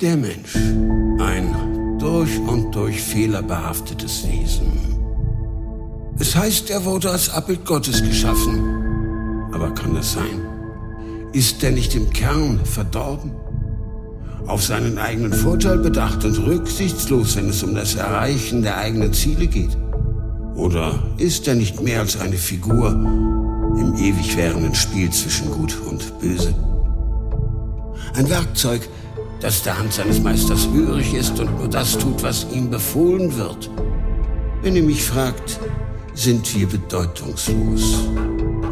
Der Mensch, ein durch und durch fehlerbehaftetes Wesen. Es heißt, er wurde als Abbild Gottes geschaffen. Aber kann das sein? Ist er nicht im Kern verdorben? Auf seinen eigenen Vorteil bedacht und rücksichtslos, wenn es um das Erreichen der eigenen Ziele geht? Oder ist er nicht mehr als eine Figur im ewig währenden Spiel zwischen Gut und Böse? Ein Werkzeug, das der Hand seines Meisters hörig ist und nur das tut, was ihm befohlen wird. Wenn ihr mich fragt, sind wir bedeutungslos.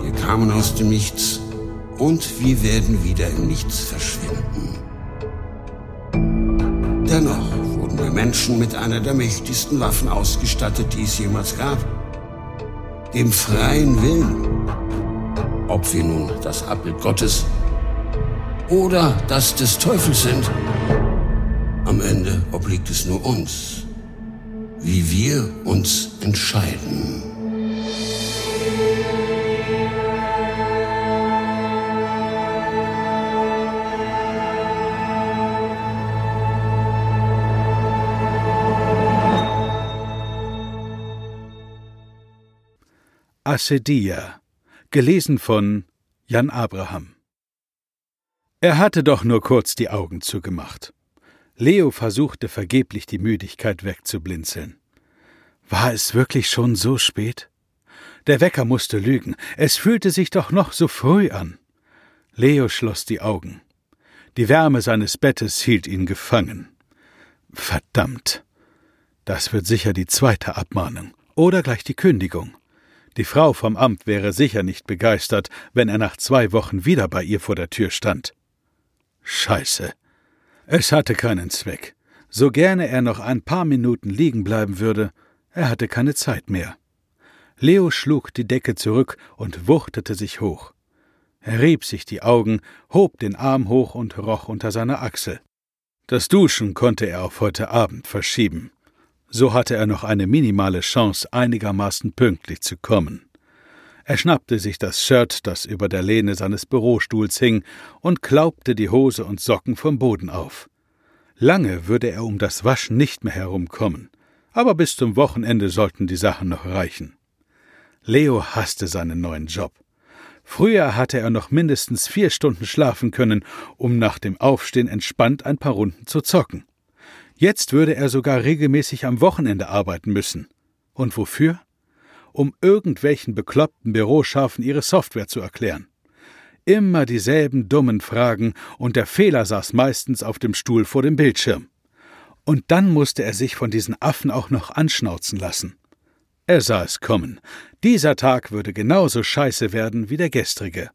Wir kamen aus dem Nichts und wir werden wieder im Nichts verschwinden. Dennoch wurden wir Menschen mit einer der mächtigsten Waffen ausgestattet, die es jemals gab. Dem freien Willen. Ob wir nun das Abbild Gottes oder das des Teufels sind, am Ende obliegt es nur uns, wie wir uns entscheiden. Acedia, gelesen von Jan Abraham. Er hatte doch nur kurz die Augen zugemacht. Leo versuchte vergeblich die Müdigkeit wegzublinzeln. War es wirklich schon so spät? Der Wecker musste lügen, es fühlte sich doch noch so früh an. Leo schloss die Augen. Die Wärme seines Bettes hielt ihn gefangen. Verdammt. Das wird sicher die zweite Abmahnung oder gleich die Kündigung. Die Frau vom Amt wäre sicher nicht begeistert, wenn er nach zwei Wochen wieder bei ihr vor der Tür stand. Scheiße. Es hatte keinen Zweck. So gerne er noch ein paar Minuten liegen bleiben würde, er hatte keine Zeit mehr. Leo schlug die Decke zurück und wuchtete sich hoch. Er rieb sich die Augen, hob den Arm hoch und roch unter seiner Achsel. Das Duschen konnte er auf heute Abend verschieben. So hatte er noch eine minimale Chance, einigermaßen pünktlich zu kommen. Er schnappte sich das Shirt, das über der Lehne seines Bürostuhls hing, und klaubte die Hose und Socken vom Boden auf. Lange würde er um das Waschen nicht mehr herumkommen, aber bis zum Wochenende sollten die Sachen noch reichen. Leo hasste seinen neuen Job. Früher hatte er noch mindestens vier Stunden schlafen können, um nach dem Aufstehen entspannt ein paar Runden zu zocken. Jetzt würde er sogar regelmäßig am Wochenende arbeiten müssen. Und wofür? Um irgendwelchen bekloppten Büroschafen ihre Software zu erklären. Immer dieselben dummen Fragen, und der Fehler saß meistens auf dem Stuhl vor dem Bildschirm. Und dann musste er sich von diesen Affen auch noch anschnauzen lassen. Er sah es kommen. Dieser Tag würde genauso scheiße werden wie der gestrige.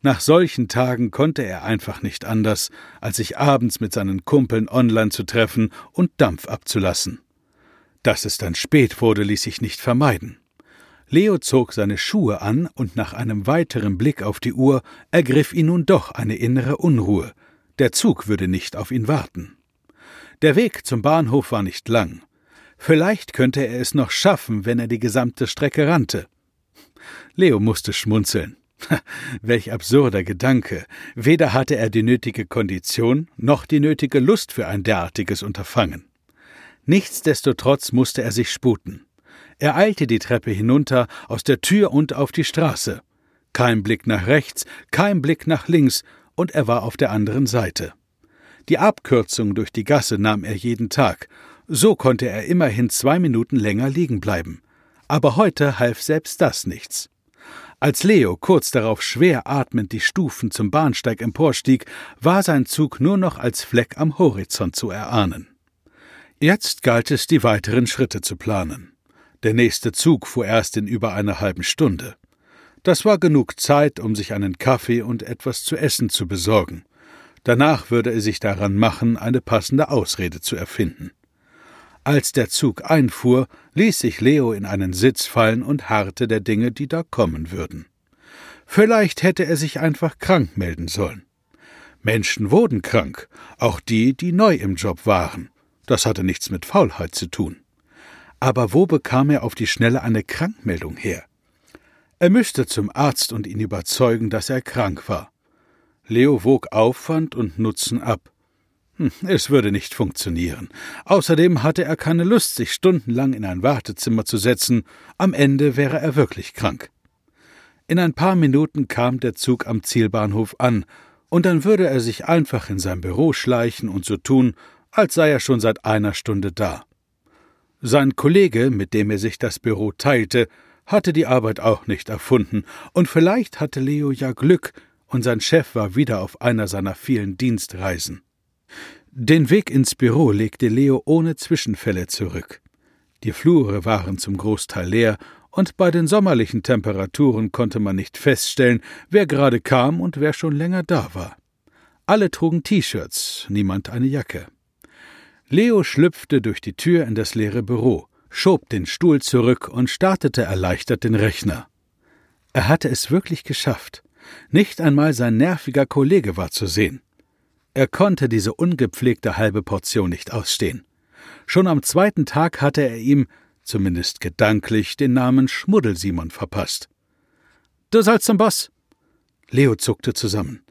Nach solchen Tagen konnte er einfach nicht anders, als sich abends mit seinen Kumpeln online zu treffen und Dampf abzulassen. Dass es dann spät wurde, ließ sich nicht vermeiden. Leo zog seine Schuhe an, und nach einem weiteren Blick auf die Uhr ergriff ihn nun doch eine innere Unruhe. Der Zug würde nicht auf ihn warten. Der Weg zum Bahnhof war nicht lang. Vielleicht könnte er es noch schaffen, wenn er die gesamte Strecke rannte. Leo musste schmunzeln. Welch absurder Gedanke. Weder hatte er die nötige Kondition noch die nötige Lust für ein derartiges Unterfangen. Nichtsdestotrotz musste er sich sputen. Er eilte die Treppe hinunter, aus der Tür und auf die Straße. Kein Blick nach rechts, kein Blick nach links, und er war auf der anderen Seite. Die Abkürzung durch die Gasse nahm er jeden Tag, so konnte er immerhin zwei Minuten länger liegen bleiben. Aber heute half selbst das nichts. Als Leo kurz darauf schwer atmend die Stufen zum Bahnsteig emporstieg, war sein Zug nur noch als Fleck am Horizont zu erahnen. Jetzt galt es, die weiteren Schritte zu planen. Der nächste Zug fuhr erst in über einer halben Stunde. Das war genug Zeit, um sich einen Kaffee und etwas zu essen zu besorgen. Danach würde er sich daran machen, eine passende Ausrede zu erfinden. Als der Zug einfuhr, ließ sich Leo in einen Sitz fallen und harrte der Dinge, die da kommen würden. Vielleicht hätte er sich einfach krank melden sollen. Menschen wurden krank, auch die, die neu im Job waren. Das hatte nichts mit Faulheit zu tun. Aber wo bekam er auf die Schnelle eine Krankmeldung her? Er müsste zum Arzt und ihn überzeugen, dass er krank war. Leo wog Aufwand und Nutzen ab. Hm, es würde nicht funktionieren. Außerdem hatte er keine Lust, sich stundenlang in ein Wartezimmer zu setzen. Am Ende wäre er wirklich krank. In ein paar Minuten kam der Zug am Zielbahnhof an, und dann würde er sich einfach in sein Büro schleichen und so tun, als sei er schon seit einer Stunde da. Sein Kollege, mit dem er sich das Büro teilte, hatte die Arbeit auch nicht erfunden, und vielleicht hatte Leo ja Glück, und sein Chef war wieder auf einer seiner vielen Dienstreisen. Den Weg ins Büro legte Leo ohne Zwischenfälle zurück. Die Flure waren zum Großteil leer, und bei den sommerlichen Temperaturen konnte man nicht feststellen, wer gerade kam und wer schon länger da war. Alle trugen T-Shirts, niemand eine Jacke. Leo schlüpfte durch die Tür in das leere Büro, schob den Stuhl zurück und startete erleichtert den Rechner. Er hatte es wirklich geschafft. Nicht einmal sein nerviger Kollege war zu sehen. Er konnte diese ungepflegte halbe Portion nicht ausstehen. Schon am zweiten Tag hatte er ihm, zumindest gedanklich, den Namen Schmuddelsimon verpasst. Du sollst zum Boss. Leo zuckte zusammen.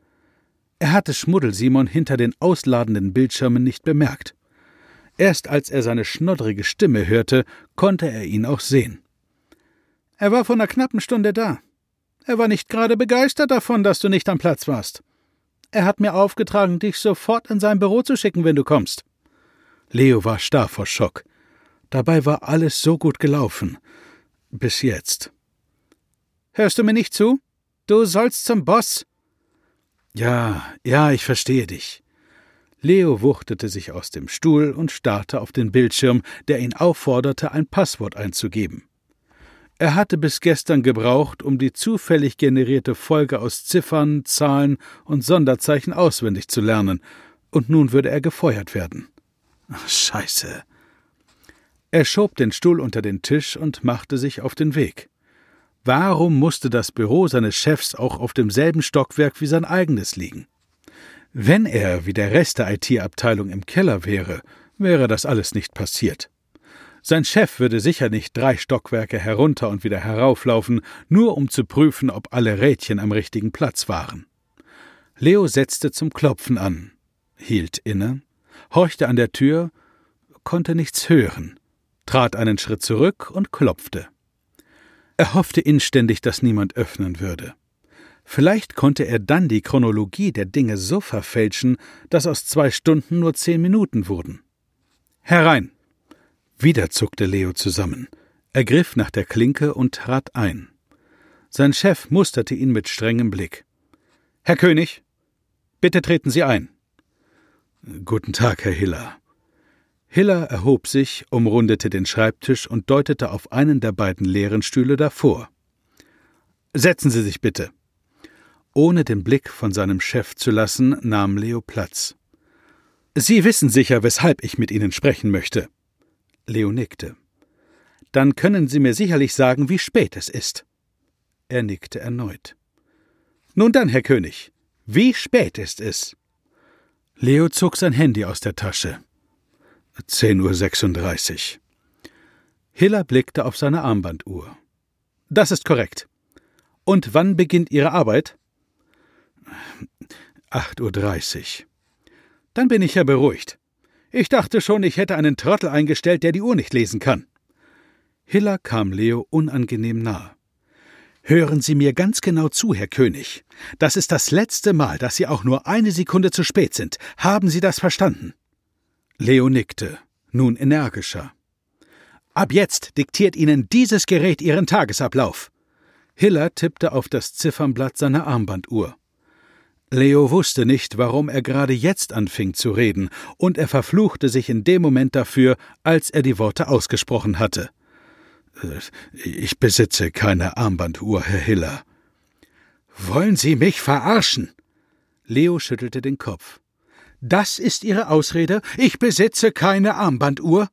Er hatte Schmuddelsimon hinter den ausladenden Bildschirmen nicht bemerkt. Erst als er seine schnoddrige Stimme hörte, konnte er ihn auch sehen. Er war vor einer knappen Stunde da. Er war nicht gerade begeistert davon, dass du nicht am Platz warst. Er hat mir aufgetragen, dich sofort in sein Büro zu schicken, wenn du kommst. Leo war starr vor Schock. Dabei war alles so gut gelaufen. Bis jetzt. Hörst du mir nicht zu? Du sollst zum Boss. Ja, ja, ich verstehe dich. Leo wuchtete sich aus dem Stuhl und starrte auf den Bildschirm, der ihn aufforderte, ein Passwort einzugeben. Er hatte bis gestern gebraucht, um die zufällig generierte Folge aus Ziffern, Zahlen und Sonderzeichen auswendig zu lernen, und nun würde er gefeuert werden. Scheiße. Er schob den Stuhl unter den Tisch und machte sich auf den Weg. Warum musste das Büro seines Chefs auch auf demselben Stockwerk wie sein eigenes liegen? Wenn er wie der Rest der IT-Abteilung im Keller wäre, wäre das alles nicht passiert. Sein Chef würde sicher nicht drei Stockwerke herunter und wieder herauflaufen, nur um zu prüfen, ob alle Rädchen am richtigen Platz waren. Leo setzte zum Klopfen an, hielt inne, horchte an der Tür, konnte nichts hören, trat einen Schritt zurück und klopfte. Er hoffte inständig, dass niemand öffnen würde. Vielleicht konnte er dann die Chronologie der Dinge so verfälschen, dass aus zwei Stunden nur zehn Minuten wurden. Herein! Wieder zuckte Leo zusammen. Er griff nach der Klinke und trat ein. Sein Chef musterte ihn mit strengem Blick. Herr König, bitte treten Sie ein. Guten Tag, Herr Hiller. Hiller erhob sich, umrundete den Schreibtisch und deutete auf einen der beiden leeren Stühle davor. Setzen Sie sich bitte. Ohne den Blick von seinem Chef zu lassen, nahm Leo Platz. Sie wissen sicher, weshalb ich mit Ihnen sprechen möchte. Leo nickte. Dann können Sie mir sicherlich sagen, wie spät es ist. Er nickte erneut. Nun dann, Herr König, wie spät ist es? Leo zog sein Handy aus der Tasche. 10.36 Uhr. Hiller blickte auf seine Armbanduhr. Das ist korrekt. Und wann beginnt Ihre Arbeit? 8.30 Uhr. Dann bin ich ja beruhigt. Ich dachte schon, ich hätte einen Trottel eingestellt, der die Uhr nicht lesen kann. Hiller kam Leo unangenehm nahe. Hören Sie mir ganz genau zu, Herr König. Das ist das letzte Mal, dass Sie auch nur eine Sekunde zu spät sind. Haben Sie das verstanden? Leo nickte, nun energischer. Ab jetzt diktiert Ihnen dieses Gerät Ihren Tagesablauf. Hiller tippte auf das Ziffernblatt seiner Armbanduhr. Leo wusste nicht, warum er gerade jetzt anfing zu reden, und er verfluchte sich in dem Moment dafür, als er die Worte ausgesprochen hatte. Äh, ich besitze keine Armbanduhr, Herr Hiller. Wollen Sie mich verarschen? Leo schüttelte den Kopf. Das ist Ihre Ausrede? Ich besitze keine Armbanduhr?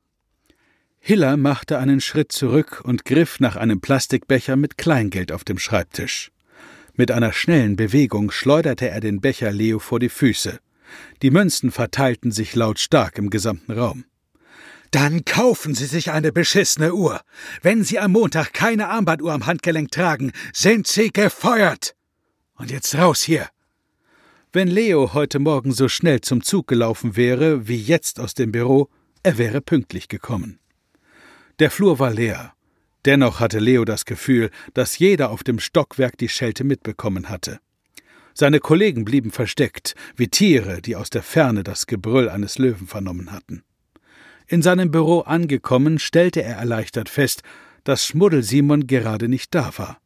Hiller machte einen Schritt zurück und griff nach einem Plastikbecher mit Kleingeld auf dem Schreibtisch. Mit einer schnellen Bewegung schleuderte er den Becher Leo vor die Füße. Die Münzen verteilten sich lautstark im gesamten Raum. Dann kaufen Sie sich eine beschissene Uhr. Wenn Sie am Montag keine Armbanduhr am Handgelenk tragen, sind Sie gefeuert. Und jetzt raus hier. Wenn Leo heute Morgen so schnell zum Zug gelaufen wäre, wie jetzt aus dem Büro, er wäre pünktlich gekommen. Der Flur war leer. Dennoch hatte Leo das Gefühl, dass jeder auf dem Stockwerk die Schelte mitbekommen hatte. Seine Kollegen blieben versteckt, wie Tiere, die aus der Ferne das Gebrüll eines Löwen vernommen hatten. In seinem Büro angekommen, stellte er erleichtert fest, dass Schmuddel Simon gerade nicht da war.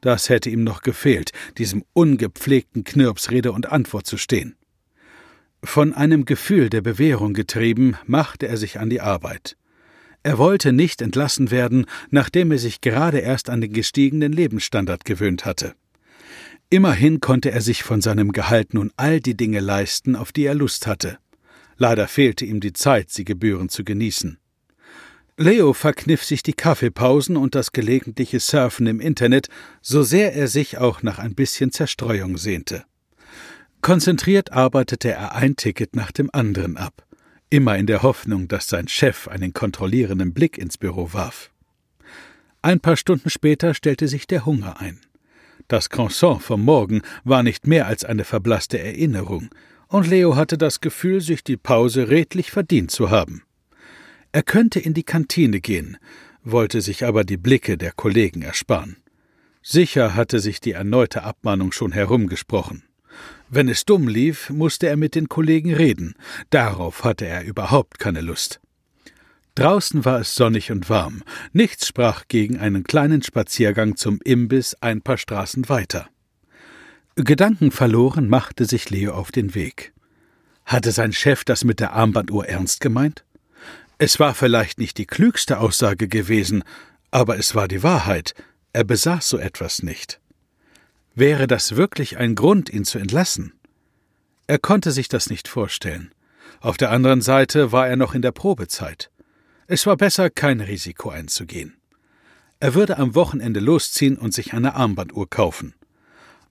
Das hätte ihm noch gefehlt, diesem ungepflegten Knirps Rede und Antwort zu stehen. Von einem Gefühl der Bewährung getrieben, machte er sich an die Arbeit. Er wollte nicht entlassen werden, nachdem er sich gerade erst an den gestiegenen Lebensstandard gewöhnt hatte. Immerhin konnte er sich von seinem Gehalt nun all die Dinge leisten, auf die er Lust hatte. Leider fehlte ihm die Zeit, sie gebührend zu genießen. Leo verkniff sich die Kaffeepausen und das gelegentliche Surfen im Internet, so sehr er sich auch nach ein bisschen Zerstreuung sehnte. Konzentriert arbeitete er ein Ticket nach dem anderen ab, immer in der Hoffnung, dass sein Chef einen kontrollierenden Blick ins Büro warf. Ein paar Stunden später stellte sich der Hunger ein. Das Croissant vom Morgen war nicht mehr als eine verblasste Erinnerung, und Leo hatte das Gefühl, sich die Pause redlich verdient zu haben. Er könnte in die Kantine gehen, wollte sich aber die Blicke der Kollegen ersparen. Sicher hatte sich die erneute Abmahnung schon herumgesprochen. Wenn es dumm lief, musste er mit den Kollegen reden, darauf hatte er überhaupt keine Lust. Draußen war es sonnig und warm, nichts sprach gegen einen kleinen Spaziergang zum Imbiss ein paar Straßen weiter. Gedankenverloren machte sich Leo auf den Weg. Hatte sein Chef das mit der Armbanduhr ernst gemeint? Es war vielleicht nicht die klügste Aussage gewesen, aber es war die Wahrheit, er besaß so etwas nicht. Wäre das wirklich ein Grund, ihn zu entlassen? Er konnte sich das nicht vorstellen. Auf der anderen Seite war er noch in der Probezeit. Es war besser, kein Risiko einzugehen. Er würde am Wochenende losziehen und sich eine Armbanduhr kaufen.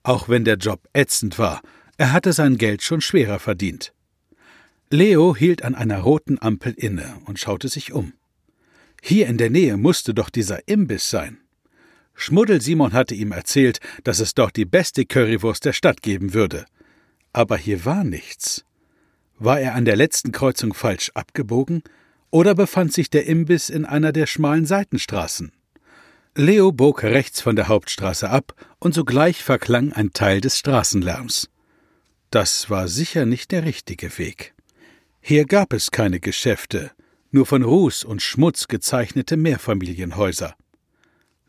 Auch wenn der Job ätzend war, er hatte sein Geld schon schwerer verdient. Leo hielt an einer roten Ampel inne und schaute sich um. Hier in der Nähe musste doch dieser Imbiss sein. Schmuddel Simon hatte ihm erzählt, dass es dort die beste Currywurst der Stadt geben würde. Aber hier war nichts. War er an der letzten Kreuzung falsch abgebogen oder befand sich der Imbiss in einer der schmalen Seitenstraßen? Leo bog rechts von der Hauptstraße ab und sogleich verklang ein Teil des Straßenlärms. Das war sicher nicht der richtige Weg. Hier gab es keine Geschäfte, nur von Ruß und Schmutz gezeichnete Mehrfamilienhäuser.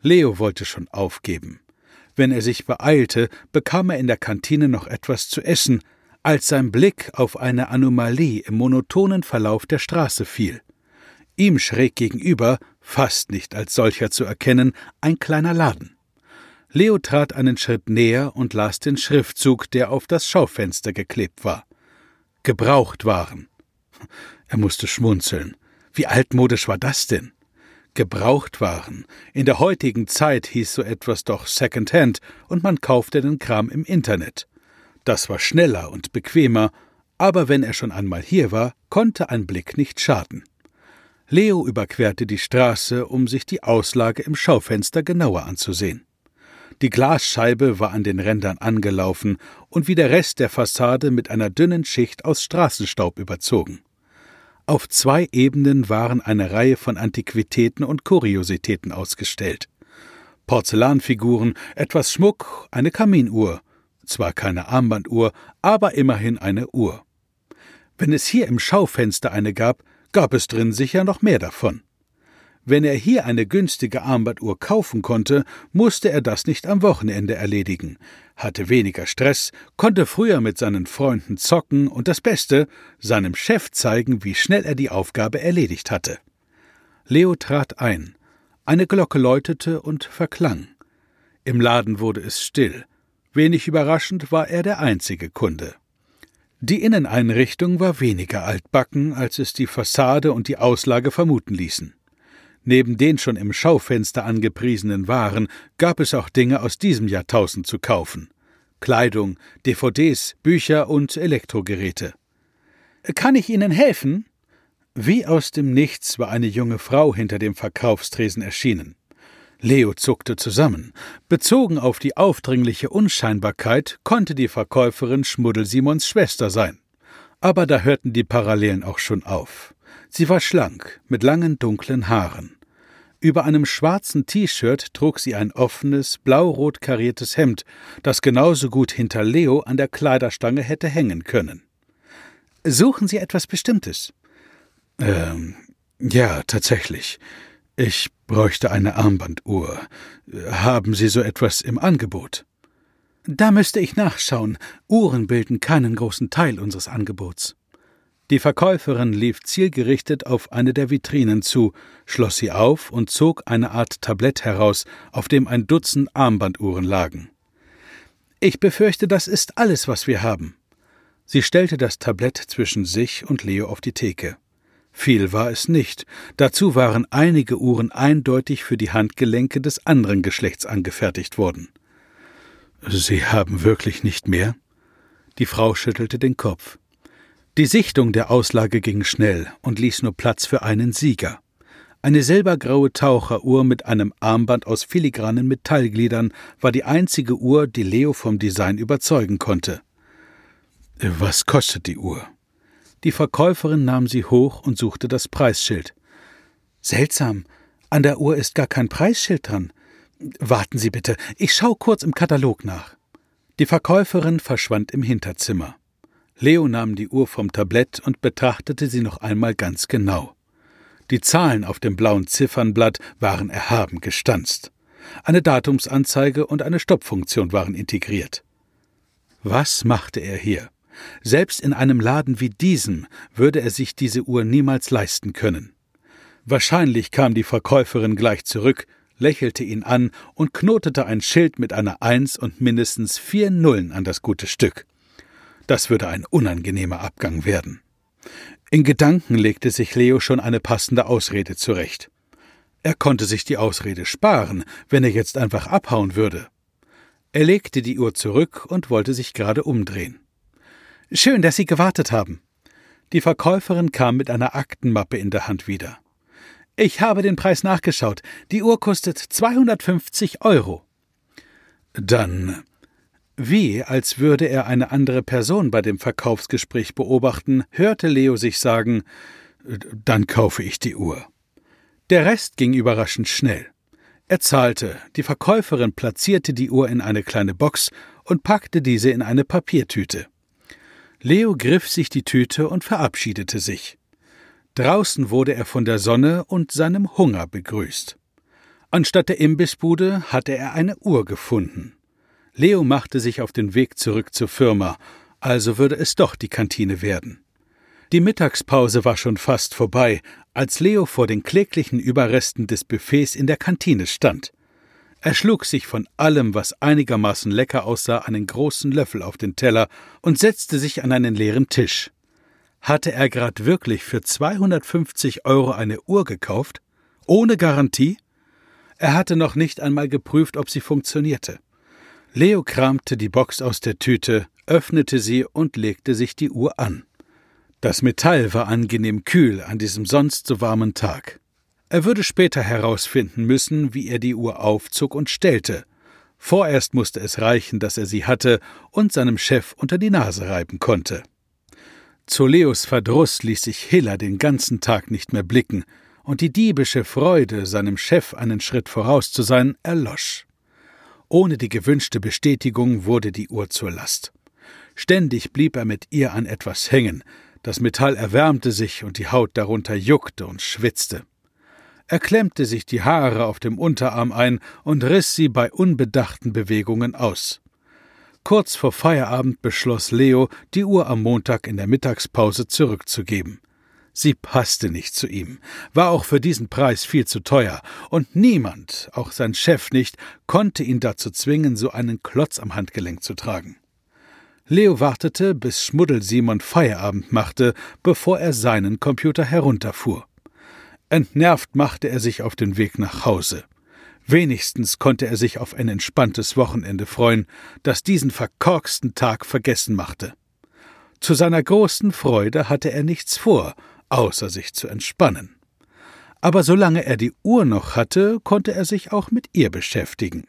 Leo wollte schon aufgeben. Wenn er sich beeilte, bekam er in der Kantine noch etwas zu essen, als sein Blick auf eine Anomalie im monotonen Verlauf der Straße fiel. Ihm schräg gegenüber, fast nicht als solcher zu erkennen, ein kleiner Laden. Leo trat einen Schritt näher und las den Schriftzug, der auf das Schaufenster geklebt war. Gebrauchtwaren. Er musste schmunzeln. Wie altmodisch war das denn? Gebrauchtwaren. In der heutigen Zeit hieß so etwas doch Secondhand und man kaufte den Kram im Internet. Das war schneller und bequemer, aber wenn er schon einmal hier war, konnte ein Blick nicht schaden. Leo überquerte die Straße, um sich die Auslage im Schaufenster genauer anzusehen. Die Glasscheibe war an den Rändern angelaufen und wie der Rest der Fassade mit einer dünnen Schicht aus Straßenstaub überzogen. Auf zwei Ebenen waren eine Reihe von Antiquitäten und Kuriositäten ausgestellt. Porzellanfiguren, etwas Schmuck, eine Kaminuhr, zwar keine Armbanduhr, aber immerhin eine Uhr. Wenn es hier im Schaufenster eine gab, gab es drin sicher noch mehr davon. Wenn er hier eine günstige Armbanduhr kaufen konnte, musste er das nicht am Wochenende erledigen, hatte weniger Stress, konnte früher mit seinen Freunden zocken und das Beste, seinem Chef zeigen, wie schnell er die Aufgabe erledigt hatte. Leo trat ein. Eine Glocke läutete und verklang. Im Laden wurde es still. Wenig überraschend war er der einzige Kunde. Die Inneneinrichtung war weniger altbacken, als es die Fassade und die Auslage vermuten ließen. Neben den schon im Schaufenster angepriesenen Waren gab es auch Dinge aus diesem Jahrtausend zu kaufen. Kleidung, DVDs, Bücher und Elektrogeräte. Kann ich Ihnen helfen? Wie aus dem Nichts war eine junge Frau hinter dem Verkaufstresen erschienen. Leo zuckte zusammen. Bezogen auf die aufdringliche Unscheinbarkeit konnte die Verkäuferin Schmuddel Simons Schwester sein. Aber da hörten die Parallelen auch schon auf. Sie war schlank, mit langen dunklen Haaren. Über einem schwarzen T-Shirt trug sie ein offenes, blau-rot kariertes Hemd, das genauso gut hinter Leo an der Kleiderstange hätte hängen können. Suchen Sie etwas Bestimmtes? Ähm, ja, tatsächlich. Ich bräuchte eine Armbanduhr. Haben Sie so etwas im Angebot? Da müsste ich nachschauen. Uhren bilden keinen großen Teil unseres Angebots. Die Verkäuferin lief zielgerichtet auf eine der Vitrinen zu, schloss sie auf und zog eine Art Tablett heraus, auf dem ein Dutzend Armbanduhren lagen. Ich befürchte, das ist alles, was wir haben. Sie stellte das Tablett zwischen sich und Leo auf die Theke. Viel war es nicht. Dazu waren einige Uhren eindeutig für die Handgelenke des anderen Geschlechts angefertigt worden. Sie haben wirklich nicht mehr? Die Frau schüttelte den Kopf. Die Sichtung der Auslage ging schnell und ließ nur Platz für einen Sieger. Eine silbergraue Taucheruhr mit einem Armband aus filigranen Metallgliedern war die einzige Uhr, die Leo vom Design überzeugen konnte. Was kostet die Uhr? Die Verkäuferin nahm sie hoch und suchte das Preisschild. Seltsam, an der Uhr ist gar kein Preisschild dran. Warten Sie bitte, ich schau kurz im Katalog nach. Die Verkäuferin verschwand im Hinterzimmer. Leo nahm die Uhr vom Tablett und betrachtete sie noch einmal ganz genau. Die Zahlen auf dem blauen Ziffernblatt waren erhaben gestanzt. Eine Datumsanzeige und eine Stoppfunktion waren integriert. Was machte er hier? Selbst in einem Laden wie diesem würde er sich diese Uhr niemals leisten können. Wahrscheinlich kam die Verkäuferin gleich zurück, lächelte ihn an und knotete ein Schild mit einer Eins und mindestens vier Nullen an das gute Stück. Das würde ein unangenehmer Abgang werden. In Gedanken legte sich Leo schon eine passende Ausrede zurecht. Er konnte sich die Ausrede sparen, wenn er jetzt einfach abhauen würde. Er legte die Uhr zurück und wollte sich gerade umdrehen. Schön, dass Sie gewartet haben. Die Verkäuferin kam mit einer Aktenmappe in der Hand wieder. Ich habe den Preis nachgeschaut. Die Uhr kostet 250 Euro. Dann wie, als würde er eine andere Person bei dem Verkaufsgespräch beobachten, hörte Leo sich sagen Dann kaufe ich die Uhr. Der Rest ging überraschend schnell. Er zahlte, die Verkäuferin platzierte die Uhr in eine kleine Box und packte diese in eine Papiertüte. Leo griff sich die Tüte und verabschiedete sich. Draußen wurde er von der Sonne und seinem Hunger begrüßt. Anstatt der Imbissbude hatte er eine Uhr gefunden. Leo machte sich auf den Weg zurück zur Firma, also würde es doch die Kantine werden. Die Mittagspause war schon fast vorbei, als Leo vor den kläglichen Überresten des Buffets in der Kantine stand. Er schlug sich von allem, was einigermaßen lecker aussah, einen großen Löffel auf den Teller und setzte sich an einen leeren Tisch. Hatte er grad wirklich für 250 Euro eine Uhr gekauft? Ohne Garantie? Er hatte noch nicht einmal geprüft, ob sie funktionierte. Leo kramte die Box aus der Tüte, öffnete sie und legte sich die Uhr an. Das Metall war angenehm kühl an diesem sonst so warmen Tag. Er würde später herausfinden müssen, wie er die Uhr aufzog und stellte. Vorerst musste es reichen, dass er sie hatte und seinem Chef unter die Nase reiben konnte. Zu Leos Verdruss ließ sich Hiller den ganzen Tag nicht mehr blicken, und die diebische Freude, seinem Chef einen Schritt voraus zu sein, erlosch. Ohne die gewünschte Bestätigung wurde die Uhr zur Last. Ständig blieb er mit ihr an etwas hängen, das Metall erwärmte sich und die Haut darunter juckte und schwitzte. Er klemmte sich die Haare auf dem Unterarm ein und riss sie bei unbedachten Bewegungen aus. Kurz vor Feierabend beschloss Leo, die Uhr am Montag in der Mittagspause zurückzugeben. Sie passte nicht zu ihm, war auch für diesen Preis viel zu teuer, und niemand, auch sein Chef nicht, konnte ihn dazu zwingen, so einen Klotz am Handgelenk zu tragen. Leo wartete, bis Schmuddel Simon Feierabend machte, bevor er seinen Computer herunterfuhr. Entnervt machte er sich auf den Weg nach Hause. Wenigstens konnte er sich auf ein entspanntes Wochenende freuen, das diesen verkorksten Tag vergessen machte. Zu seiner großen Freude hatte er nichts vor, außer sich zu entspannen. aber solange er die Uhr noch hatte, konnte er sich auch mit ihr beschäftigen.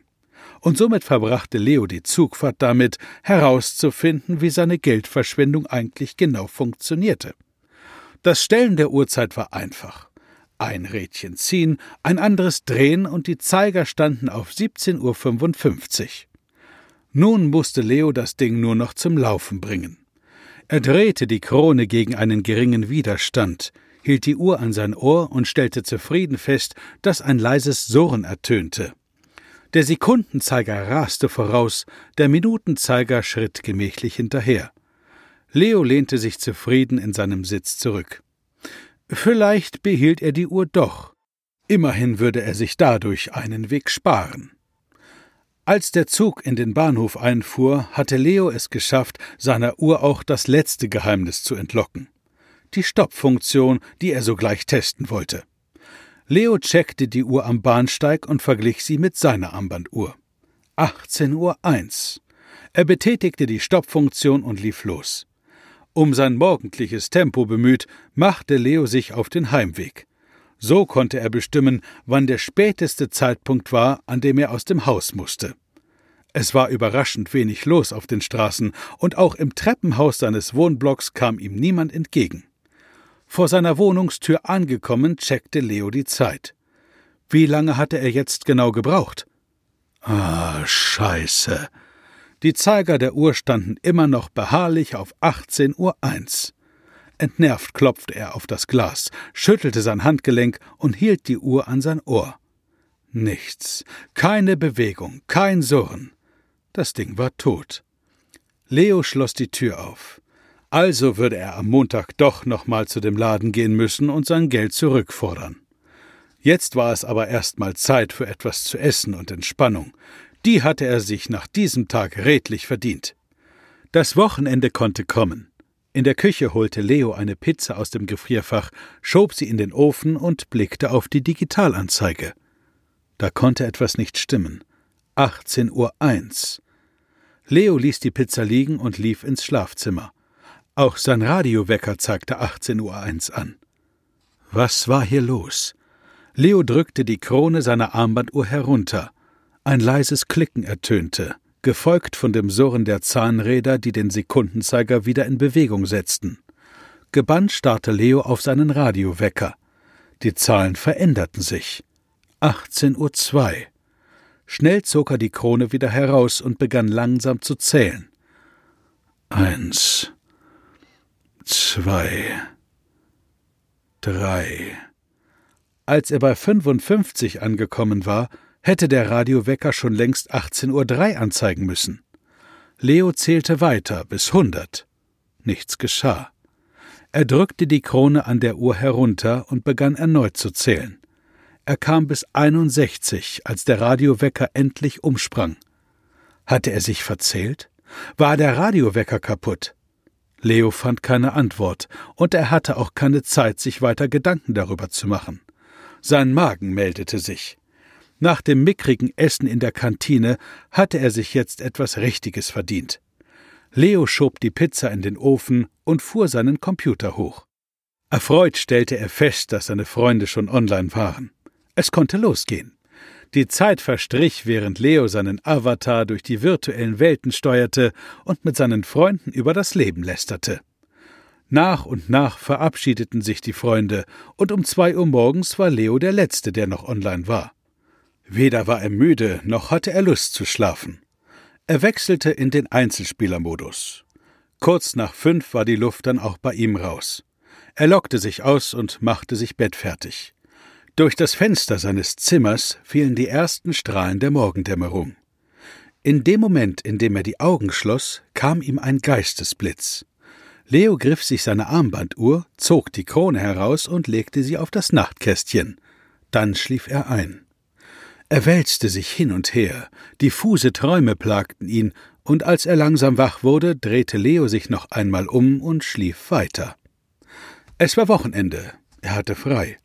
Und somit verbrachte Leo die Zugfahrt damit, herauszufinden, wie seine Geldverschwendung eigentlich genau funktionierte. Das Stellen der Uhrzeit war einfach. Ein Rädchen ziehen, ein anderes drehen und die Zeiger standen auf 17.55 Uhr. Nun musste Leo das Ding nur noch zum Laufen bringen. Er drehte die Krone gegen einen geringen Widerstand, hielt die Uhr an sein Ohr und stellte zufrieden fest, dass ein leises Surren ertönte. Der Sekundenzeiger raste voraus, der Minutenzeiger schritt gemächlich hinterher. Leo lehnte sich zufrieden in seinem Sitz zurück. Vielleicht behielt er die Uhr doch. Immerhin würde er sich dadurch einen Weg sparen. Als der Zug in den Bahnhof einfuhr, hatte Leo es geschafft, seiner Uhr auch das letzte Geheimnis zu entlocken. Die Stoppfunktion, die er sogleich testen wollte. Leo checkte die Uhr am Bahnsteig und verglich sie mit seiner Armbanduhr. 18 Uhr 1. Er betätigte die Stoppfunktion und lief los. Um sein morgendliches Tempo bemüht, machte Leo sich auf den Heimweg. So konnte er bestimmen, wann der späteste Zeitpunkt war, an dem er aus dem Haus musste. Es war überraschend wenig los auf den Straßen, und auch im Treppenhaus seines Wohnblocks kam ihm niemand entgegen. Vor seiner Wohnungstür angekommen, checkte Leo die Zeit. Wie lange hatte er jetzt genau gebraucht? Ah, Scheiße. Die Zeiger der Uhr standen immer noch beharrlich auf 18.01 Uhr. Entnervt klopfte er auf das Glas, schüttelte sein Handgelenk und hielt die Uhr an sein Ohr. Nichts, keine Bewegung, kein Surren. Das Ding war tot. Leo schloss die Tür auf. Also würde er am Montag doch nochmal zu dem Laden gehen müssen und sein Geld zurückfordern. Jetzt war es aber erstmal Zeit für etwas zu essen und Entspannung. Die hatte er sich nach diesem Tag redlich verdient. Das Wochenende konnte kommen. In der Küche holte Leo eine Pizza aus dem Gefrierfach, schob sie in den Ofen und blickte auf die Digitalanzeige. Da konnte etwas nicht stimmen. 18.01 Uhr. Leo ließ die Pizza liegen und lief ins Schlafzimmer. Auch sein Radiowecker zeigte 18.01 Uhr an. Was war hier los? Leo drückte die Krone seiner Armbanduhr herunter. Ein leises Klicken ertönte, gefolgt von dem Surren der Zahnräder, die den Sekundenzeiger wieder in Bewegung setzten. Gebannt starrte Leo auf seinen Radiowecker. Die Zahlen veränderten sich. 18.02 Uhr. Schnell zog er die Krone wieder heraus und begann langsam zu zählen. Eins, zwei, drei. Als er bei 55 angekommen war, hätte der Radiowecker schon längst 18.03 Uhr anzeigen müssen. Leo zählte weiter bis 100. Nichts geschah. Er drückte die Krone an der Uhr herunter und begann erneut zu zählen. Er kam bis 61, als der Radiowecker endlich umsprang. Hatte er sich verzählt? War der Radiowecker kaputt? Leo fand keine Antwort, und er hatte auch keine Zeit, sich weiter Gedanken darüber zu machen. Sein Magen meldete sich. Nach dem mickrigen Essen in der Kantine hatte er sich jetzt etwas Richtiges verdient. Leo schob die Pizza in den Ofen und fuhr seinen Computer hoch. Erfreut stellte er fest, dass seine Freunde schon online waren. Es konnte losgehen. Die Zeit verstrich, während Leo seinen Avatar durch die virtuellen Welten steuerte und mit seinen Freunden über das Leben lästerte. Nach und nach verabschiedeten sich die Freunde, und um zwei Uhr morgens war Leo der Letzte, der noch online war. Weder war er müde, noch hatte er Lust zu schlafen. Er wechselte in den Einzelspielermodus. Kurz nach fünf war die Luft dann auch bei ihm raus. Er lockte sich aus und machte sich bettfertig. Durch das Fenster seines Zimmers fielen die ersten Strahlen der Morgendämmerung. In dem Moment, in dem er die Augen schloss, kam ihm ein Geistesblitz. Leo griff sich seine Armbanduhr, zog die Krone heraus und legte sie auf das Nachtkästchen. Dann schlief er ein. Er wälzte sich hin und her, diffuse Träume plagten ihn, und als er langsam wach wurde, drehte Leo sich noch einmal um und schlief weiter. Es war Wochenende, er hatte frei.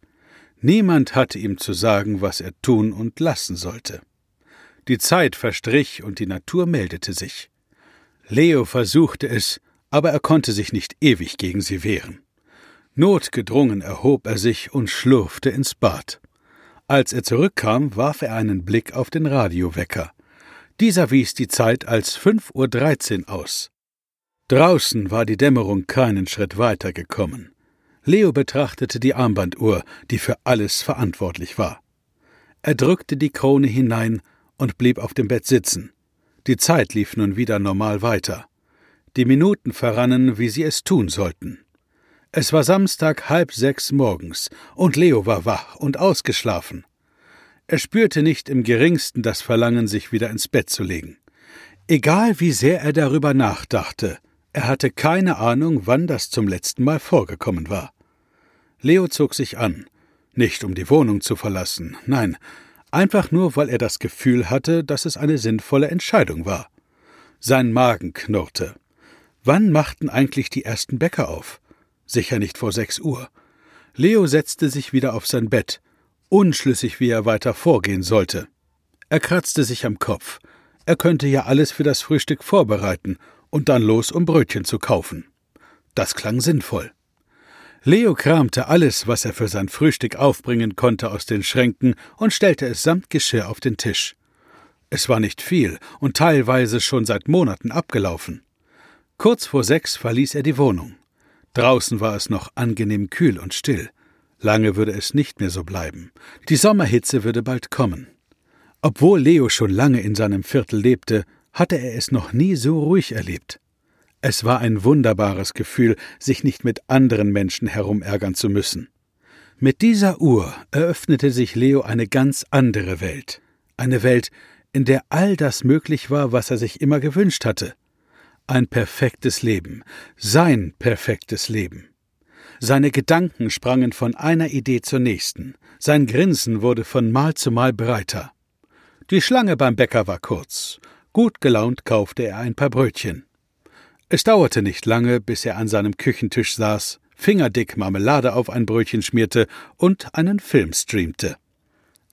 Niemand hatte ihm zu sagen, was er tun und lassen sollte. Die Zeit verstrich und die Natur meldete sich. Leo versuchte es, aber er konnte sich nicht ewig gegen sie wehren. Notgedrungen erhob er sich und schlurfte ins Bad. Als er zurückkam, warf er einen Blick auf den Radiowecker. Dieser wies die Zeit als fünf Uhr dreizehn aus. Draußen war die Dämmerung keinen Schritt weiter gekommen. Leo betrachtete die Armbanduhr, die für alles verantwortlich war. Er drückte die Krone hinein und blieb auf dem Bett sitzen. Die Zeit lief nun wieder normal weiter. Die Minuten verrannen, wie sie es tun sollten. Es war Samstag halb sechs morgens, und Leo war wach und ausgeschlafen. Er spürte nicht im geringsten das Verlangen, sich wieder ins Bett zu legen. Egal wie sehr er darüber nachdachte, er hatte keine Ahnung, wann das zum letzten Mal vorgekommen war. Leo zog sich an, nicht um die Wohnung zu verlassen, nein, einfach nur, weil er das Gefühl hatte, dass es eine sinnvolle Entscheidung war. Sein Magen knurrte. Wann machten eigentlich die ersten Bäcker auf? Sicher nicht vor sechs Uhr. Leo setzte sich wieder auf sein Bett, unschlüssig, wie er weiter vorgehen sollte. Er kratzte sich am Kopf. Er könnte ja alles für das Frühstück vorbereiten und dann los, um Brötchen zu kaufen. Das klang sinnvoll. Leo kramte alles, was er für sein Frühstück aufbringen konnte, aus den Schränken und stellte es samt Geschirr auf den Tisch. Es war nicht viel und teilweise schon seit Monaten abgelaufen. Kurz vor sechs verließ er die Wohnung. Draußen war es noch angenehm kühl und still. Lange würde es nicht mehr so bleiben. Die Sommerhitze würde bald kommen. Obwohl Leo schon lange in seinem Viertel lebte, hatte er es noch nie so ruhig erlebt. Es war ein wunderbares Gefühl, sich nicht mit anderen Menschen herumärgern zu müssen. Mit dieser Uhr eröffnete sich Leo eine ganz andere Welt. Eine Welt, in der all das möglich war, was er sich immer gewünscht hatte ein perfektes Leben, sein perfektes Leben. Seine Gedanken sprangen von einer Idee zur nächsten, sein Grinsen wurde von Mal zu Mal breiter. Die Schlange beim Bäcker war kurz, gut gelaunt kaufte er ein paar Brötchen. Es dauerte nicht lange, bis er an seinem Küchentisch saß, fingerdick Marmelade auf ein Brötchen schmierte und einen Film streamte.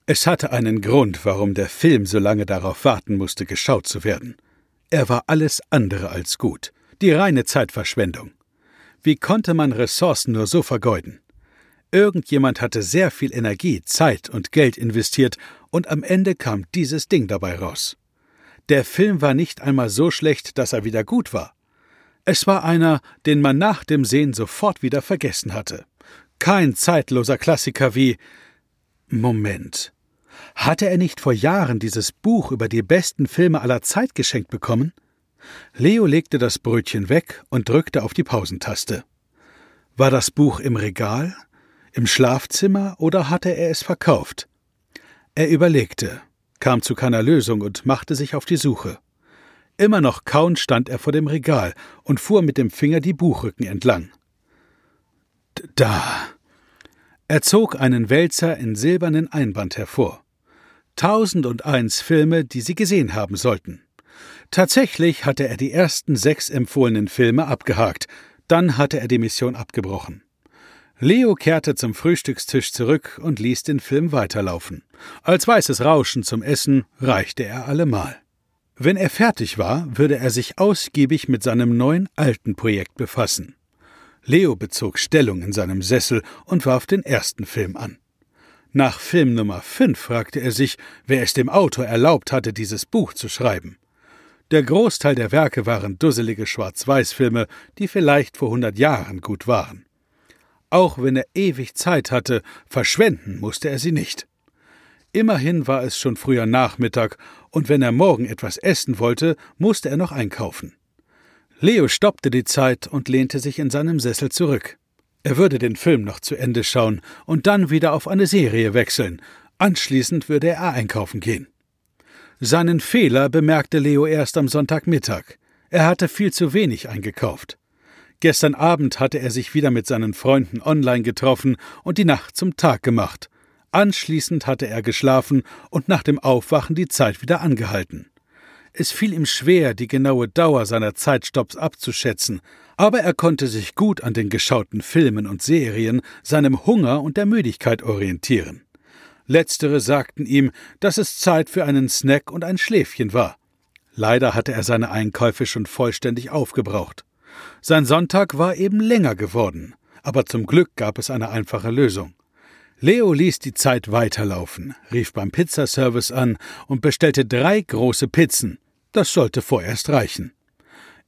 Es hatte einen Grund, warum der Film so lange darauf warten musste, geschaut zu werden. Er war alles andere als gut. Die reine Zeitverschwendung. Wie konnte man Ressourcen nur so vergeuden? Irgendjemand hatte sehr viel Energie, Zeit und Geld investiert, und am Ende kam dieses Ding dabei raus. Der Film war nicht einmal so schlecht, dass er wieder gut war. Es war einer, den man nach dem Sehen sofort wieder vergessen hatte. Kein zeitloser Klassiker wie Moment. Hatte er nicht vor Jahren dieses Buch über die besten Filme aller Zeit geschenkt bekommen? Leo legte das Brötchen weg und drückte auf die Pausentaste. War das Buch im Regal, im Schlafzimmer oder hatte er es verkauft? Er überlegte, kam zu keiner Lösung und machte sich auf die Suche. Immer noch kaum stand er vor dem Regal und fuhr mit dem Finger die Buchrücken entlang. Da. Er zog einen Wälzer in silbernen Einband hervor. Tausend und eins Filme, die Sie gesehen haben sollten. Tatsächlich hatte er die ersten sechs empfohlenen Filme abgehakt, dann hatte er die Mission abgebrochen. Leo kehrte zum Frühstückstisch zurück und ließ den Film weiterlaufen. Als weißes Rauschen zum Essen reichte er allemal. Wenn er fertig war, würde er sich ausgiebig mit seinem neuen alten Projekt befassen. Leo bezog Stellung in seinem Sessel und warf den ersten Film an. Nach Film Nummer 5 fragte er sich, wer es dem Autor erlaubt hatte, dieses Buch zu schreiben. Der Großteil der Werke waren dusselige Schwarz-Weiß-Filme, die vielleicht vor hundert Jahren gut waren. Auch wenn er ewig Zeit hatte, verschwenden musste er sie nicht. Immerhin war es schon früher Nachmittag, und wenn er morgen etwas essen wollte, musste er noch einkaufen. Leo stoppte die Zeit und lehnte sich in seinem Sessel zurück. Er würde den Film noch zu Ende schauen und dann wieder auf eine Serie wechseln. Anschließend würde er einkaufen gehen. Seinen Fehler bemerkte Leo erst am Sonntagmittag. Er hatte viel zu wenig eingekauft. Gestern Abend hatte er sich wieder mit seinen Freunden online getroffen und die Nacht zum Tag gemacht. Anschließend hatte er geschlafen und nach dem Aufwachen die Zeit wieder angehalten. Es fiel ihm schwer, die genaue Dauer seiner Zeitstopps abzuschätzen, aber er konnte sich gut an den geschauten Filmen und Serien, seinem Hunger und der Müdigkeit orientieren. Letztere sagten ihm, dass es Zeit für einen Snack und ein Schläfchen war. Leider hatte er seine Einkäufe schon vollständig aufgebraucht. Sein Sonntag war eben länger geworden. aber zum Glück gab es eine einfache Lösung. Leo ließ die Zeit weiterlaufen, rief beim Pizzaservice an und bestellte drei große Pizzen. Das sollte vorerst reichen.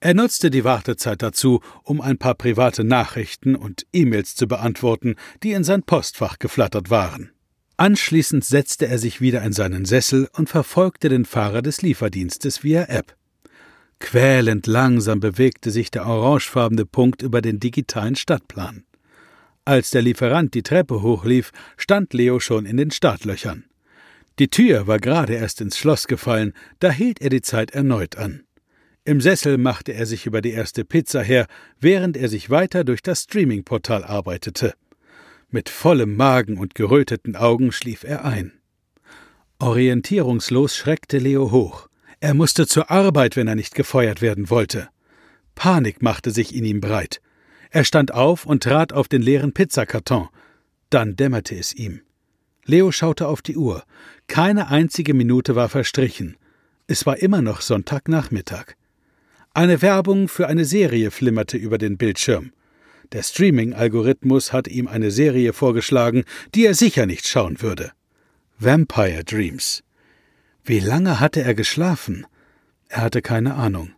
Er nutzte die Wartezeit dazu, um ein paar private Nachrichten und E-Mails zu beantworten, die in sein Postfach geflattert waren. Anschließend setzte er sich wieder in seinen Sessel und verfolgte den Fahrer des Lieferdienstes via App. Quälend langsam bewegte sich der orangefarbene Punkt über den digitalen Stadtplan. Als der Lieferant die Treppe hochlief, stand Leo schon in den Startlöchern. Die Tür war gerade erst ins Schloss gefallen, da hielt er die Zeit erneut an. Im Sessel machte er sich über die erste Pizza her, während er sich weiter durch das Streaming-Portal arbeitete. Mit vollem Magen und geröteten Augen schlief er ein. Orientierungslos schreckte Leo hoch. Er musste zur Arbeit, wenn er nicht gefeuert werden wollte. Panik machte sich in ihm breit. Er stand auf und trat auf den leeren Pizzakarton. Dann dämmerte es ihm. Leo schaute auf die Uhr. Keine einzige Minute war verstrichen. Es war immer noch Sonntagnachmittag. Eine Werbung für eine Serie flimmerte über den Bildschirm. Der Streaming-Algorithmus hatte ihm eine Serie vorgeschlagen, die er sicher nicht schauen würde. Vampire Dreams. Wie lange hatte er geschlafen? Er hatte keine Ahnung.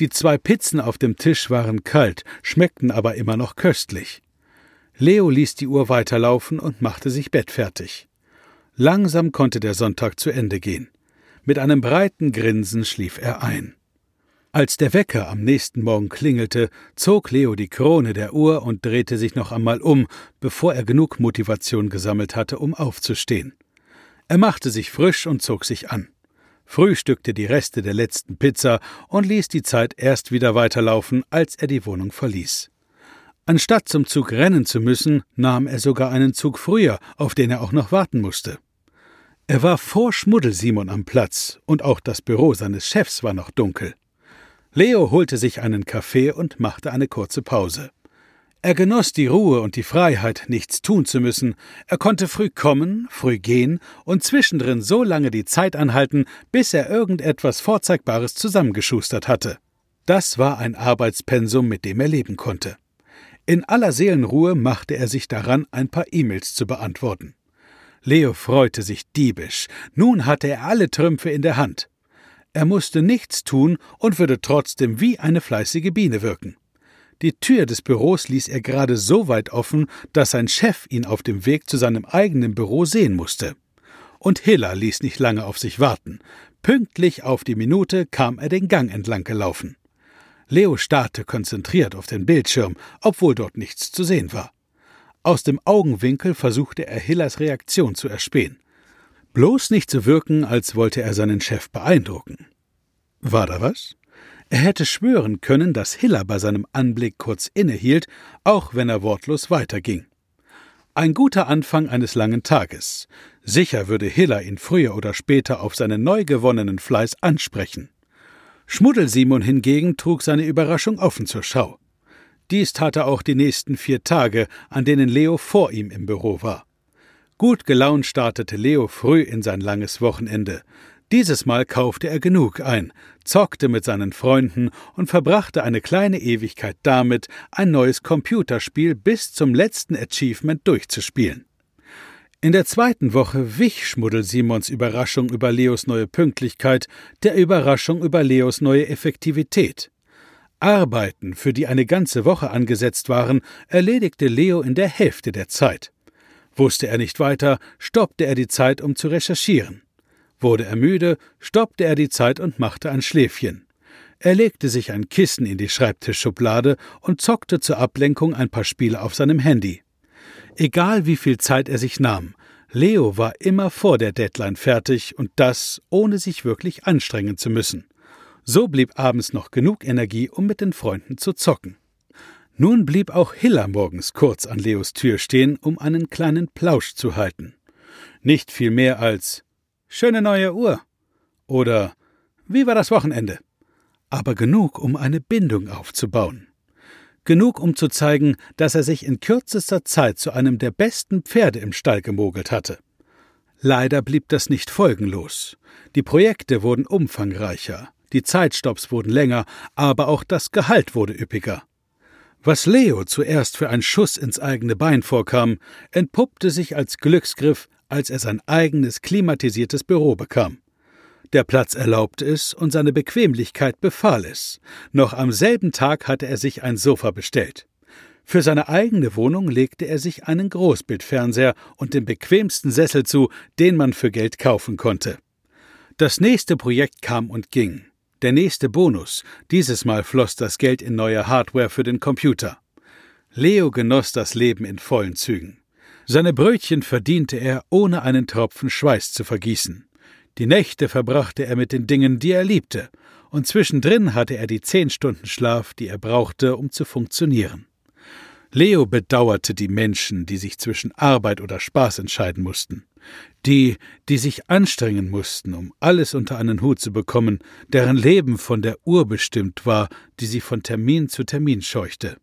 Die zwei Pizzen auf dem Tisch waren kalt, schmeckten aber immer noch köstlich. Leo ließ die Uhr weiterlaufen und machte sich bettfertig. Langsam konnte der Sonntag zu Ende gehen. Mit einem breiten Grinsen schlief er ein. Als der Wecker am nächsten Morgen klingelte, zog Leo die Krone der Uhr und drehte sich noch einmal um, bevor er genug Motivation gesammelt hatte, um aufzustehen. Er machte sich frisch und zog sich an frühstückte die Reste der letzten Pizza und ließ die Zeit erst wieder weiterlaufen, als er die Wohnung verließ. Anstatt zum Zug rennen zu müssen, nahm er sogar einen Zug früher, auf den er auch noch warten musste. Er war vor Schmuddelsimon am Platz, und auch das Büro seines Chefs war noch dunkel. Leo holte sich einen Kaffee und machte eine kurze Pause. Er genoss die Ruhe und die Freiheit, nichts tun zu müssen. Er konnte früh kommen, früh gehen und zwischendrin so lange die Zeit anhalten, bis er irgendetwas Vorzeigbares zusammengeschustert hatte. Das war ein Arbeitspensum, mit dem er leben konnte. In aller Seelenruhe machte er sich daran, ein paar E-Mails zu beantworten. Leo freute sich diebisch. Nun hatte er alle Trümpfe in der Hand. Er musste nichts tun und würde trotzdem wie eine fleißige Biene wirken. Die Tür des Büros ließ er gerade so weit offen, dass sein Chef ihn auf dem Weg zu seinem eigenen Büro sehen musste. Und Hiller ließ nicht lange auf sich warten. Pünktlich auf die Minute kam er den Gang entlang gelaufen. Leo starrte konzentriert auf den Bildschirm, obwohl dort nichts zu sehen war. Aus dem Augenwinkel versuchte er Hillers Reaktion zu erspähen. Bloß nicht zu so wirken, als wollte er seinen Chef beeindrucken. War da was? Er hätte schwören können, dass Hiller bei seinem Anblick kurz innehielt, auch wenn er wortlos weiterging. Ein guter Anfang eines langen Tages. Sicher würde Hiller ihn früher oder später auf seinen neu gewonnenen Fleiß ansprechen. Schmuddelsimon hingegen trug seine Überraschung offen zur Schau. Dies tat er auch die nächsten vier Tage, an denen Leo vor ihm im Büro war. Gut gelaunt startete Leo früh in sein langes Wochenende. Dieses Mal kaufte er genug ein, zockte mit seinen Freunden und verbrachte eine kleine Ewigkeit damit, ein neues Computerspiel bis zum letzten Achievement durchzuspielen. In der zweiten Woche wich Schmuddel Simons Überraschung über Leos neue Pünktlichkeit der Überraschung über Leos neue Effektivität. Arbeiten, für die eine ganze Woche angesetzt waren, erledigte Leo in der Hälfte der Zeit. Wusste er nicht weiter, stoppte er die Zeit, um zu recherchieren. Wurde er müde, stoppte er die Zeit und machte ein Schläfchen. Er legte sich ein Kissen in die Schreibtischschublade und zockte zur Ablenkung ein paar Spiele auf seinem Handy. Egal wie viel Zeit er sich nahm, Leo war immer vor der Deadline fertig und das ohne sich wirklich anstrengen zu müssen. So blieb abends noch genug Energie, um mit den Freunden zu zocken. Nun blieb auch Hiller morgens kurz an Leos Tür stehen, um einen kleinen Plausch zu halten. Nicht viel mehr als Schöne neue Uhr. Oder Wie war das Wochenende? Aber genug, um eine Bindung aufzubauen. Genug, um zu zeigen, dass er sich in kürzester Zeit zu einem der besten Pferde im Stall gemogelt hatte. Leider blieb das nicht folgenlos. Die Projekte wurden umfangreicher, die Zeitstopps wurden länger, aber auch das Gehalt wurde üppiger. Was Leo zuerst für ein Schuss ins eigene Bein vorkam, entpuppte sich als Glücksgriff, als er sein eigenes klimatisiertes Büro bekam. Der Platz erlaubte es und seine Bequemlichkeit befahl es. Noch am selben Tag hatte er sich ein Sofa bestellt. Für seine eigene Wohnung legte er sich einen Großbildfernseher und den bequemsten Sessel zu, den man für Geld kaufen konnte. Das nächste Projekt kam und ging. Der nächste Bonus. Dieses Mal floss das Geld in neue Hardware für den Computer. Leo genoss das Leben in vollen Zügen. Seine Brötchen verdiente er, ohne einen Tropfen Schweiß zu vergießen. Die Nächte verbrachte er mit den Dingen, die er liebte, und zwischendrin hatte er die zehn Stunden Schlaf, die er brauchte, um zu funktionieren. Leo bedauerte die Menschen, die sich zwischen Arbeit oder Spaß entscheiden mussten. Die, die sich anstrengen mussten, um alles unter einen Hut zu bekommen, deren Leben von der Uhr bestimmt war, die sie von Termin zu Termin scheuchte.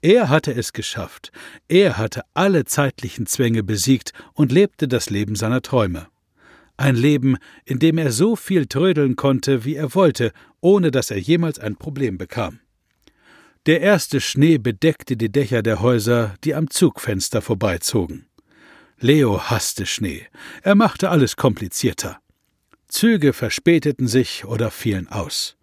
Er hatte es geschafft, er hatte alle zeitlichen Zwänge besiegt und lebte das Leben seiner Träume. Ein Leben, in dem er so viel trödeln konnte, wie er wollte, ohne dass er jemals ein Problem bekam. Der erste Schnee bedeckte die Dächer der Häuser, die am Zugfenster vorbeizogen. Leo hasste Schnee. Er machte alles komplizierter. Züge verspäteten sich oder fielen aus.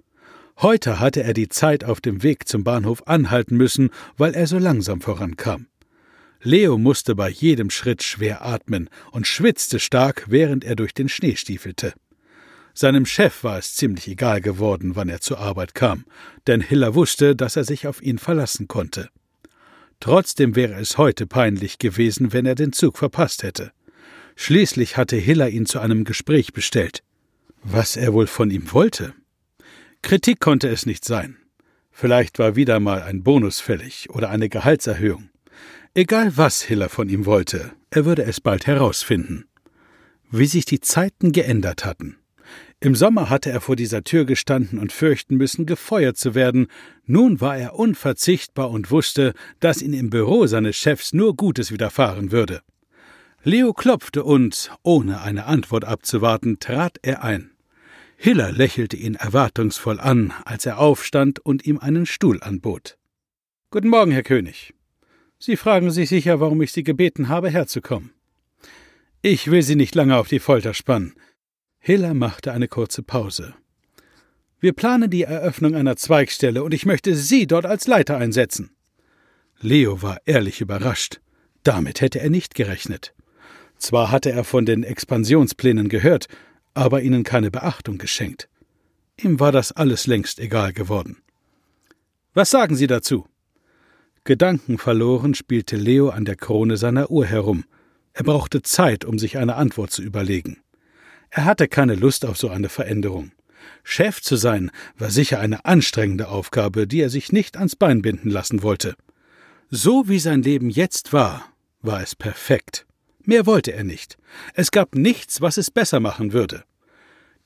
Heute hatte er die Zeit auf dem Weg zum Bahnhof anhalten müssen, weil er so langsam vorankam. Leo musste bei jedem Schritt schwer atmen und schwitzte stark, während er durch den Schnee stiefelte. Seinem Chef war es ziemlich egal geworden, wann er zur Arbeit kam, denn Hiller wusste, dass er sich auf ihn verlassen konnte. Trotzdem wäre es heute peinlich gewesen, wenn er den Zug verpasst hätte. Schließlich hatte Hiller ihn zu einem Gespräch bestellt. Was er wohl von ihm wollte? Kritik konnte es nicht sein. Vielleicht war wieder mal ein Bonus fällig oder eine Gehaltserhöhung. Egal was Hiller von ihm wollte, er würde es bald herausfinden. Wie sich die Zeiten geändert hatten. Im Sommer hatte er vor dieser Tür gestanden und fürchten müssen, gefeuert zu werden. Nun war er unverzichtbar und wusste, dass ihn im Büro seines Chefs nur Gutes widerfahren würde. Leo klopfte und, ohne eine Antwort abzuwarten, trat er ein. Hiller lächelte ihn erwartungsvoll an, als er aufstand und ihm einen Stuhl anbot. Guten Morgen, Herr König. Sie fragen sich sicher, warum ich Sie gebeten habe, herzukommen. Ich will Sie nicht lange auf die Folter spannen. Hiller machte eine kurze Pause. Wir planen die Eröffnung einer Zweigstelle und ich möchte Sie dort als Leiter einsetzen. Leo war ehrlich überrascht. Damit hätte er nicht gerechnet. Zwar hatte er von den Expansionsplänen gehört, aber ihnen keine Beachtung geschenkt. Ihm war das alles längst egal geworden. Was sagen Sie dazu? Gedankenverloren spielte Leo an der Krone seiner Uhr herum. Er brauchte Zeit, um sich eine Antwort zu überlegen. Er hatte keine Lust auf so eine Veränderung. Chef zu sein war sicher eine anstrengende Aufgabe, die er sich nicht ans Bein binden lassen wollte. So wie sein Leben jetzt war, war es perfekt. Mehr wollte er nicht. Es gab nichts, was es besser machen würde.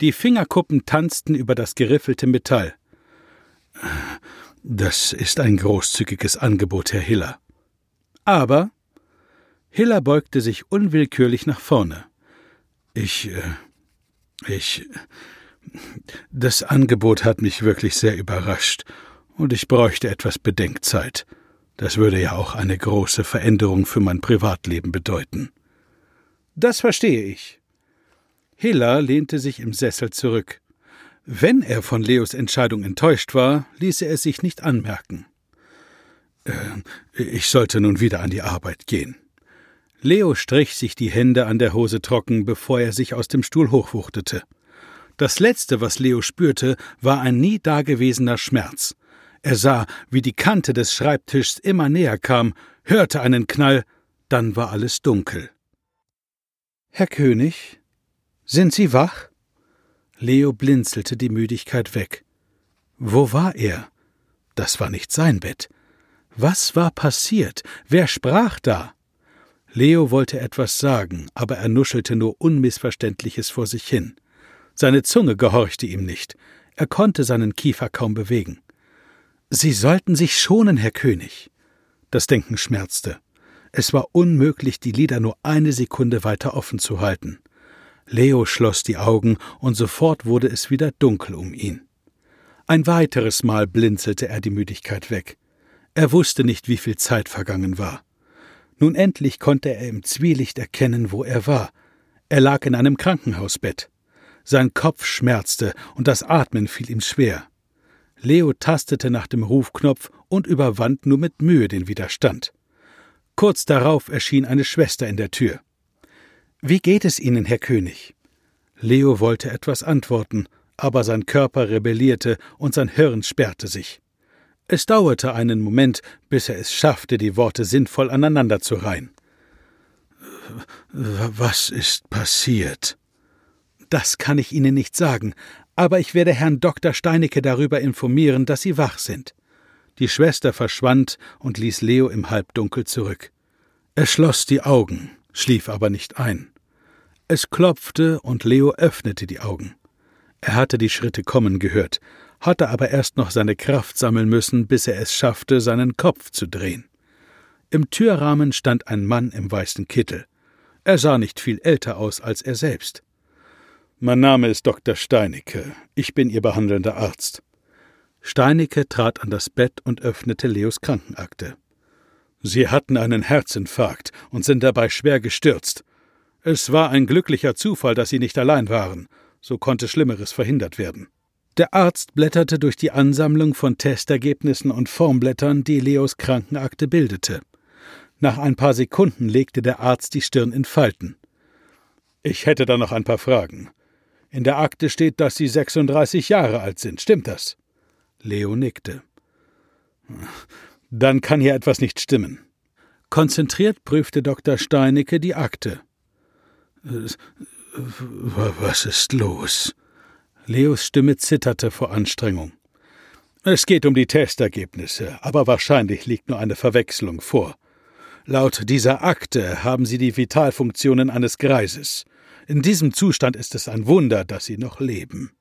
Die Fingerkuppen tanzten über das geriffelte Metall. Das ist ein großzügiges Angebot, Herr Hiller. Aber Hiller beugte sich unwillkürlich nach vorne. Ich äh, ich. Das Angebot hat mich wirklich sehr überrascht, und ich bräuchte etwas Bedenkzeit. Das würde ja auch eine große Veränderung für mein Privatleben bedeuten. Das verstehe ich. Hiller lehnte sich im Sessel zurück. Wenn er von Leos Entscheidung enttäuscht war, ließ er es sich nicht anmerken. Äh, ich sollte nun wieder an die Arbeit gehen. Leo strich sich die Hände an der Hose trocken, bevor er sich aus dem Stuhl hochwuchtete. Das Letzte, was Leo spürte, war ein nie dagewesener Schmerz. Er sah, wie die Kante des Schreibtischs immer näher kam, hörte einen Knall, dann war alles dunkel. Herr König, sind Sie wach? Leo blinzelte die Müdigkeit weg. Wo war er? Das war nicht sein Bett. Was war passiert? Wer sprach da? Leo wollte etwas sagen, aber er nuschelte nur Unmissverständliches vor sich hin. Seine Zunge gehorchte ihm nicht. Er konnte seinen Kiefer kaum bewegen. Sie sollten sich schonen, Herr König. Das Denken schmerzte. Es war unmöglich, die Lider nur eine Sekunde weiter offen zu halten. Leo schloss die Augen, und sofort wurde es wieder dunkel um ihn. Ein weiteres Mal blinzelte er die Müdigkeit weg. Er wusste nicht, wie viel Zeit vergangen war. Nun endlich konnte er im Zwielicht erkennen, wo er war. Er lag in einem Krankenhausbett. Sein Kopf schmerzte und das Atmen fiel ihm schwer. Leo tastete nach dem Rufknopf und überwand nur mit Mühe den Widerstand. Kurz darauf erschien eine Schwester in der Tür. Wie geht es Ihnen, Herr König? Leo wollte etwas antworten, aber sein Körper rebellierte und sein Hirn sperrte sich. Es dauerte einen Moment, bis er es schaffte, die Worte sinnvoll aneinanderzureihen. Was ist passiert? Das kann ich Ihnen nicht sagen, aber ich werde Herrn Dr. Steinecke darüber informieren, dass Sie wach sind. Die Schwester verschwand und ließ Leo im Halbdunkel zurück. Er schloss die Augen, schlief aber nicht ein. Es klopfte und Leo öffnete die Augen. Er hatte die Schritte kommen gehört, hatte aber erst noch seine Kraft sammeln müssen, bis er es schaffte, seinen Kopf zu drehen. Im Türrahmen stand ein Mann im weißen Kittel. Er sah nicht viel älter aus als er selbst. Mein Name ist Dr. Steinecke. Ich bin Ihr behandelnder Arzt. Steinecke trat an das Bett und öffnete Leos Krankenakte. Sie hatten einen Herzinfarkt und sind dabei schwer gestürzt. Es war ein glücklicher Zufall, dass Sie nicht allein waren. So konnte Schlimmeres verhindert werden. Der Arzt blätterte durch die Ansammlung von Testergebnissen und Formblättern, die Leos Krankenakte bildete. Nach ein paar Sekunden legte der Arzt die Stirn in Falten. Ich hätte da noch ein paar Fragen. In der Akte steht, dass Sie 36 Jahre alt sind. Stimmt das? Leo nickte. Dann kann hier etwas nicht stimmen. Konzentriert prüfte Dr. Steinecke die Akte. Was ist los? Leos Stimme zitterte vor Anstrengung. Es geht um die Testergebnisse, aber wahrscheinlich liegt nur eine Verwechslung vor. Laut dieser Akte haben Sie die Vitalfunktionen eines Greises. In diesem Zustand ist es ein Wunder, dass Sie noch leben.